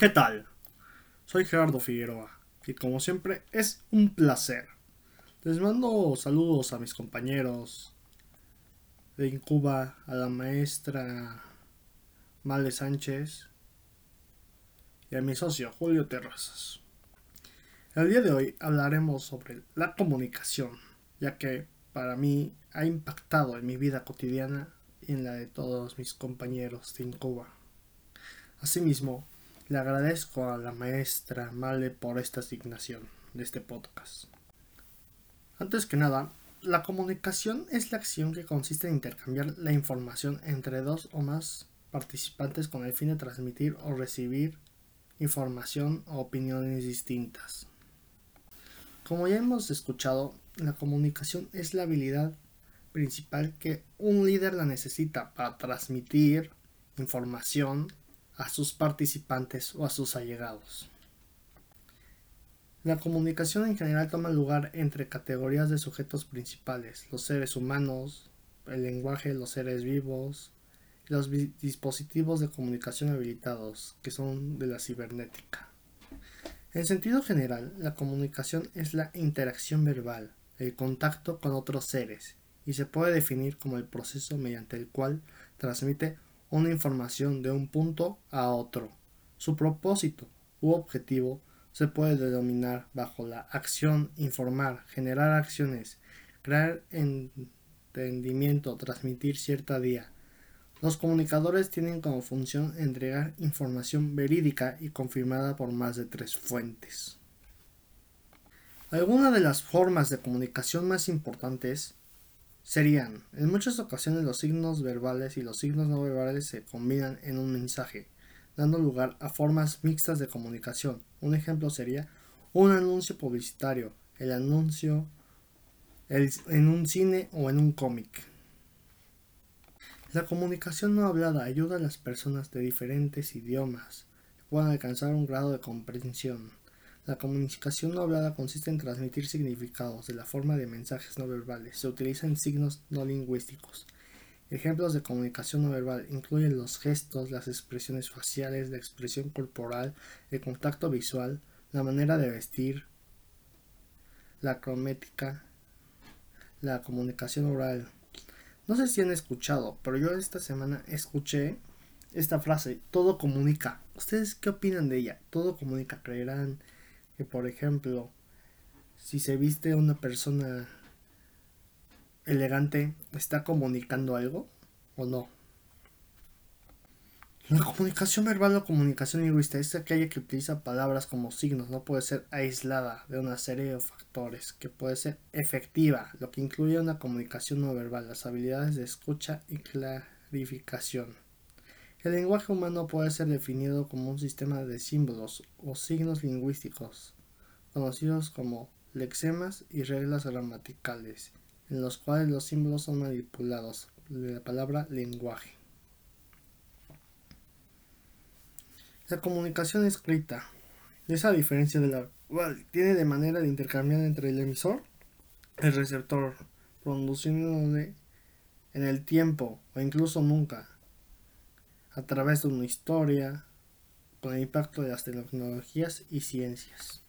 ¿Qué tal? Soy Gerardo Figueroa y como siempre es un placer. Les mando saludos a mis compañeros de Incuba, a la maestra Male Sánchez y a mi socio Julio Terrazas. El día de hoy hablaremos sobre la comunicación, ya que para mí ha impactado en mi vida cotidiana y en la de todos mis compañeros de Incuba. Asimismo, le agradezco a la maestra Male por esta asignación de este podcast. Antes que nada, la comunicación es la acción que consiste en intercambiar la información entre dos o más participantes con el fin de transmitir o recibir información o opiniones distintas. Como ya hemos escuchado, la comunicación es la habilidad principal que un líder la necesita para transmitir información a sus participantes o a sus allegados. La comunicación en general toma lugar entre categorías de sujetos principales, los seres humanos, el lenguaje, los seres vivos, y los dispositivos de comunicación habilitados, que son de la cibernética. En sentido general, la comunicación es la interacción verbal, el contacto con otros seres, y se puede definir como el proceso mediante el cual transmite una información de un punto a otro. Su propósito u objetivo se puede denominar bajo la acción informar, generar acciones, crear entendimiento, transmitir cierta día. Los comunicadores tienen como función entregar información verídica y confirmada por más de tres fuentes. Algunas de las formas de comunicación más importantes serían, en muchas ocasiones los signos verbales y los signos no verbales se combinan en un mensaje, dando lugar a formas mixtas de comunicación. Un ejemplo sería un anuncio publicitario, el anuncio en un cine o en un cómic. La comunicación no hablada ayuda a las personas de diferentes idiomas que puedan alcanzar un grado de comprensión. La comunicación no hablada consiste en transmitir significados de la forma de mensajes no verbales. Se utilizan signos no lingüísticos. Ejemplos de comunicación no verbal incluyen los gestos, las expresiones faciales, la expresión corporal, el contacto visual, la manera de vestir, la cromética, la comunicación oral. No sé si han escuchado, pero yo esta semana escuché esta frase, todo comunica. ¿Ustedes qué opinan de ella? Todo comunica, creerán que por ejemplo si se viste una persona elegante está comunicando algo o no la comunicación verbal o comunicación lingüística es aquella que utiliza palabras como signos, no puede ser aislada de una serie de factores, que puede ser efectiva, lo que incluye una comunicación no verbal, las habilidades de escucha y clarificación. El lenguaje humano puede ser definido como un sistema de símbolos o signos lingüísticos, conocidos como lexemas y reglas gramaticales, en los cuales los símbolos son manipulados de la palabra lenguaje. La comunicación escrita, esa diferencia de la tiene de manera de intercambiar entre el emisor y el receptor, produciéndole en el tiempo o incluso nunca a través de una historia con el impacto de las tecnologías y ciencias.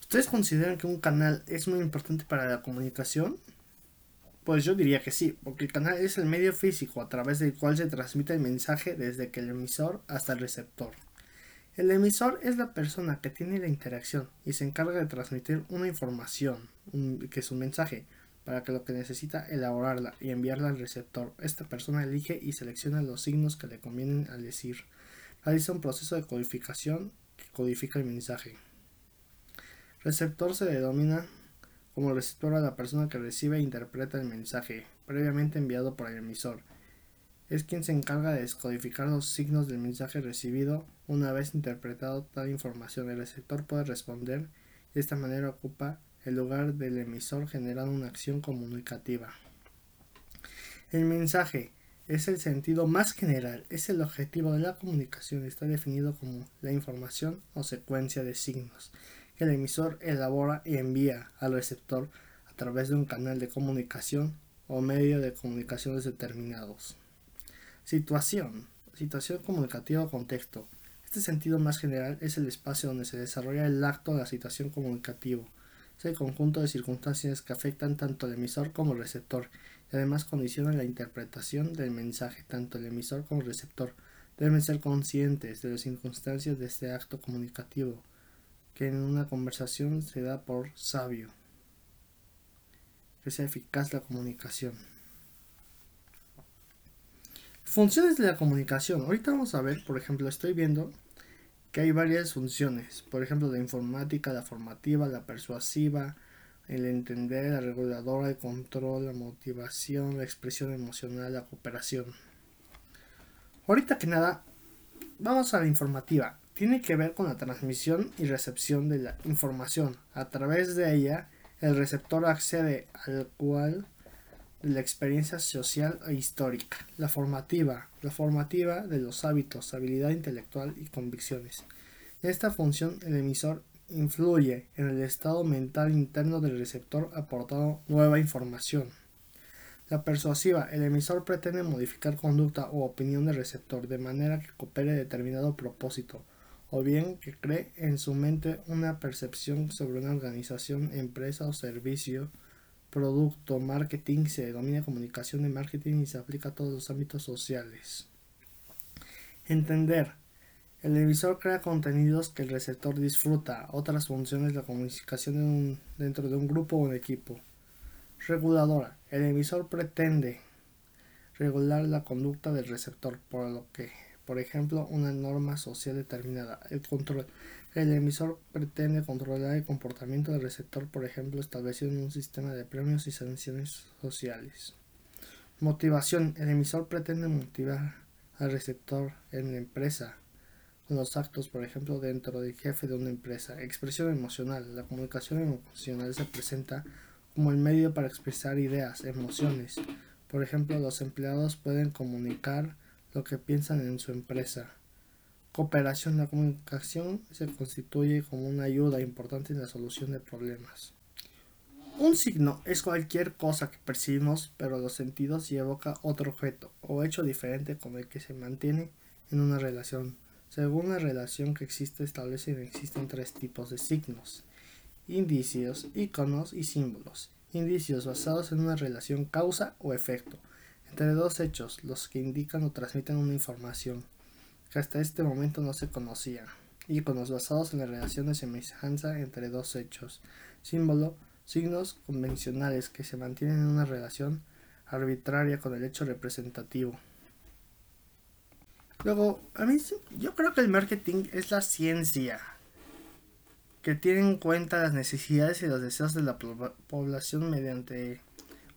¿Ustedes consideran que un canal es muy importante para la comunicación? Pues yo diría que sí, porque el canal es el medio físico a través del cual se transmite el mensaje desde el emisor hasta el receptor. El emisor es la persona que tiene la interacción y se encarga de transmitir una información, que es un mensaje, para que lo que necesita elaborarla y enviarla al receptor. Esta persona elige y selecciona los signos que le convienen al decir. Realiza un proceso de codificación que codifica el mensaje. Receptor se denomina como receptor a la persona que recibe e interpreta el mensaje previamente enviado por el emisor. Es quien se encarga de descodificar los signos del mensaje recibido una vez interpretado tal información. El receptor puede responder de esta manera ocupa el lugar del emisor generando una acción comunicativa. El mensaje es el sentido más general, es el objetivo de la comunicación, está definido como la información o secuencia de signos que el emisor elabora y envía al receptor a través de un canal de comunicación o medio de comunicaciones determinados. Situación. Situación comunicativa o contexto Este sentido más general es el espacio donde se desarrolla el acto de la situación comunicativo. Es el conjunto de circunstancias que afectan tanto al emisor como al receptor y además condicionan la interpretación del mensaje. Tanto el emisor como el receptor deben ser conscientes de las circunstancias de este acto comunicativo que en una conversación se da por sabio. Que sea eficaz la comunicación. Funciones de la comunicación. Ahorita vamos a ver, por ejemplo, estoy viendo que hay varias funciones. Por ejemplo, la informática, la formativa, la persuasiva, el entender, la reguladora, el control, la motivación, la expresión emocional, la cooperación. Ahorita que nada, vamos a la informativa. Tiene que ver con la transmisión y recepción de la información. A través de ella, el receptor accede al cual la experiencia social e histórica, la formativa, la formativa de los hábitos, habilidad intelectual y convicciones. Esta función el emisor influye en el estado mental interno del receptor aportando nueva información. La persuasiva, el emisor pretende modificar conducta o opinión del receptor de manera que coopere determinado propósito, o bien que cree en su mente una percepción sobre una organización, empresa o servicio producto, marketing, se denomina comunicación de marketing y se aplica a todos los ámbitos sociales. Entender. El emisor crea contenidos que el receptor disfruta, otras funciones de la comunicación dentro de un grupo o un equipo. Reguladora. El emisor pretende regular la conducta del receptor, por lo que, por ejemplo, una norma social determinada. El control. El emisor pretende controlar el comportamiento del receptor, por ejemplo, estableciendo un sistema de premios y sanciones sociales. Motivación. El emisor pretende motivar al receptor en la empresa con los actos, por ejemplo, dentro del jefe de una empresa. Expresión emocional. La comunicación emocional se presenta como el medio para expresar ideas, emociones. Por ejemplo, los empleados pueden comunicar lo que piensan en su empresa. Cooperación. La comunicación se constituye como una ayuda importante en la solución de problemas. Un signo es cualquier cosa que percibimos, pero los sentidos y evoca otro objeto o hecho diferente con el que se mantiene en una relación. Según la relación que existe, establecen existen tres tipos de signos: indicios, iconos y símbolos. Indicios basados en una relación causa o efecto entre dos hechos, los que indican o transmiten una información que hasta este momento no se conocía, íconos basados en la relación de semejanza entre dos hechos, símbolo, signos convencionales que se mantienen en una relación arbitraria con el hecho representativo. Luego, a mí yo creo que el marketing es la ciencia que tiene en cuenta las necesidades y los deseos de la población mediante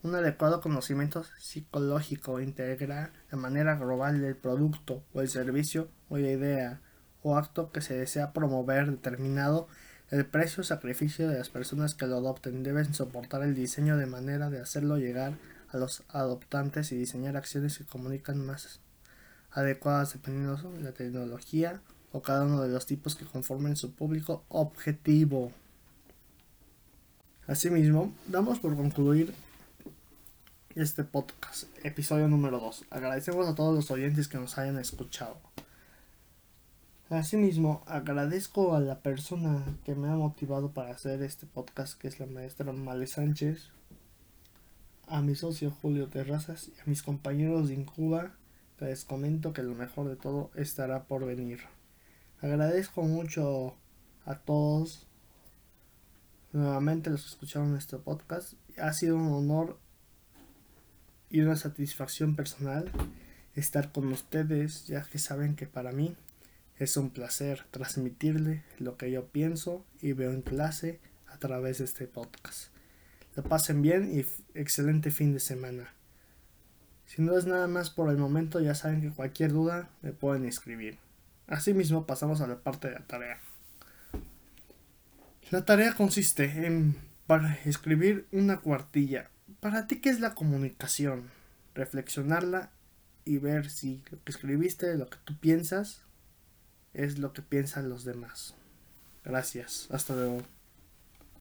un adecuado conocimiento psicológico integra la manera global del producto o el servicio o la idea o acto que se desea promover determinado el precio o sacrificio de las personas que lo adopten deben soportar el diseño de manera de hacerlo llegar a los adoptantes y diseñar acciones que comunican más adecuadas dependiendo de la tecnología o cada uno de los tipos que conformen su público objetivo. Asimismo, damos por concluir este podcast, episodio número 2. Agradecemos a todos los oyentes que nos hayan escuchado. Asimismo, agradezco a la persona que me ha motivado para hacer este podcast, que es la maestra Male Sánchez, a mi socio Julio Terrazas y a mis compañeros de Incuba, les comento que lo mejor de todo estará por venir. Agradezco mucho a todos nuevamente los que escucharon este podcast. Ha sido un honor y una satisfacción personal estar con ustedes, ya que saben que para mí es un placer transmitirle lo que yo pienso y veo en clase a través de este podcast. Lo pasen bien y excelente fin de semana. Si no es nada más por el momento, ya saben que cualquier duda me pueden escribir. Asimismo, pasamos a la parte de la tarea. La tarea consiste en para escribir una cuartilla para ti, ¿qué es la comunicación? Reflexionarla y ver si lo que escribiste, lo que tú piensas, es lo que piensan los demás. Gracias. Hasta luego.